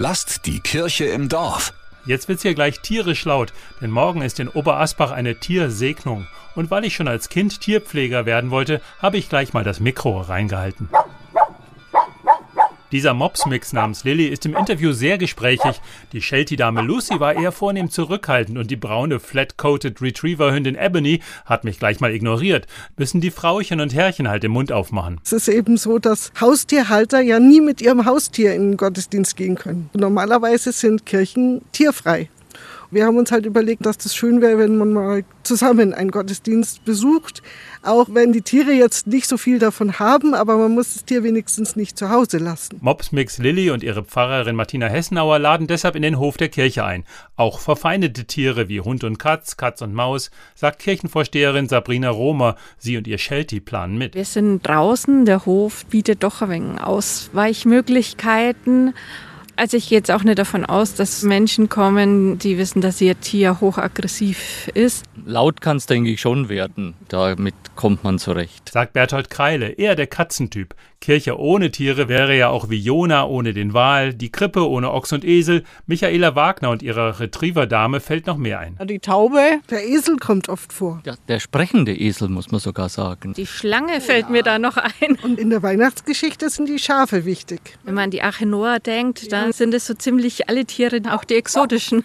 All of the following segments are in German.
Lasst die Kirche im Dorf. Jetzt wird's hier gleich tierisch laut, denn morgen ist in Oberasbach eine Tiersegnung. Und weil ich schon als Kind Tierpfleger werden wollte, habe ich gleich mal das Mikro reingehalten. Dieser Mopsmix namens Lilly ist im Interview sehr gesprächig. Die Sheltie-Dame Lucy war eher vornehm zurückhaltend und die braune Flat-Coated Retriever-Hündin Ebony hat mich gleich mal ignoriert. Müssen die Frauchen und Herrchen halt den Mund aufmachen. Es ist eben so, dass Haustierhalter ja nie mit ihrem Haustier in den Gottesdienst gehen können. Normalerweise sind Kirchen tierfrei. Wir haben uns halt überlegt, dass das schön wäre, wenn man mal zusammen einen Gottesdienst besucht, auch wenn die Tiere jetzt nicht so viel davon haben, aber man muss das Tier wenigstens nicht zu Hause lassen. Mopsmix Lilly und ihre Pfarrerin Martina Hessenauer laden deshalb in den Hof der Kirche ein. Auch verfeindete Tiere wie Hund und Katz, Katz und Maus, sagt Kirchenvorsteherin Sabrina Romer. Sie und ihr Sheltie planen mit. Wir sind draußen, der Hof bietet doch ein wenig Ausweichmöglichkeiten also ich gehe jetzt auch nicht davon aus, dass Menschen kommen, die wissen, dass ihr Tier hochaggressiv ist. Laut kann es, denke ich, schon werden. Damit kommt man zurecht. Sagt Berthold Kreile, eher der Katzentyp. Kirche ohne Tiere wäre ja auch wie Jona ohne den Wal, die Krippe ohne Ochs und Esel. Michaela Wagner und ihrer Retriever-Dame fällt noch mehr ein. Die Taube, der Esel kommt oft vor. Ja, der sprechende Esel, muss man sogar sagen. Die Schlange fällt ja. mir da noch ein. Und in der Weihnachtsgeschichte sind die Schafe wichtig. Wenn man an die Arche Noah denkt, dann sind es so ziemlich alle Tiere, auch die exotischen.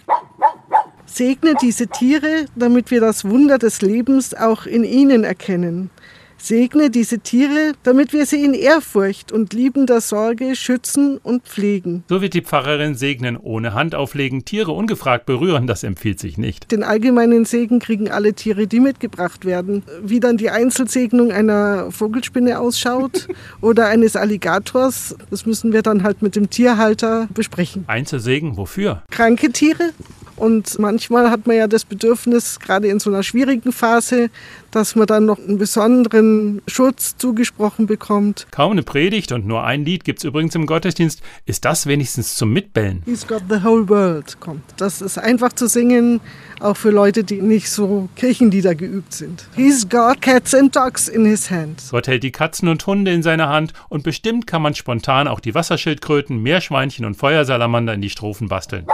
Segne diese Tiere, damit wir das Wunder des Lebens auch in ihnen erkennen. Segne diese Tiere, damit wir sie in Ehrfurcht und liebender Sorge schützen und pflegen. So wird die Pfarrerin segnen, ohne Hand auflegen, Tiere ungefragt berühren, das empfiehlt sich nicht. Den allgemeinen Segen kriegen alle Tiere, die mitgebracht werden. Wie dann die Einzelsegnung einer Vogelspinne ausschaut oder eines Alligators, das müssen wir dann halt mit dem Tierhalter besprechen. Einzelsegen, wofür? Kranke Tiere, und manchmal hat man ja das Bedürfnis, gerade in so einer schwierigen Phase, dass man dann noch einen besonderen Schutz zugesprochen bekommt. Kaum eine Predigt und nur ein Lied gibt es übrigens im Gottesdienst. Ist das wenigstens zum Mitbellen? He's got the whole world kommt. Das ist einfach zu singen, auch für Leute, die nicht so Kirchenlieder geübt sind. He's got cats and dogs in his hands. Gott hält die Katzen und Hunde in seiner Hand und bestimmt kann man spontan auch die Wasserschildkröten, Meerschweinchen und Feuersalamander in die Strophen basteln.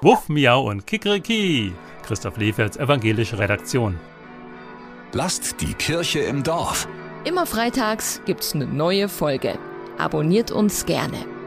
Wuff, Miau und Kikeriki. Christoph Leferts evangelische Redaktion. Lasst die Kirche im Dorf. Immer freitags gibt's eine neue Folge. Abonniert uns gerne.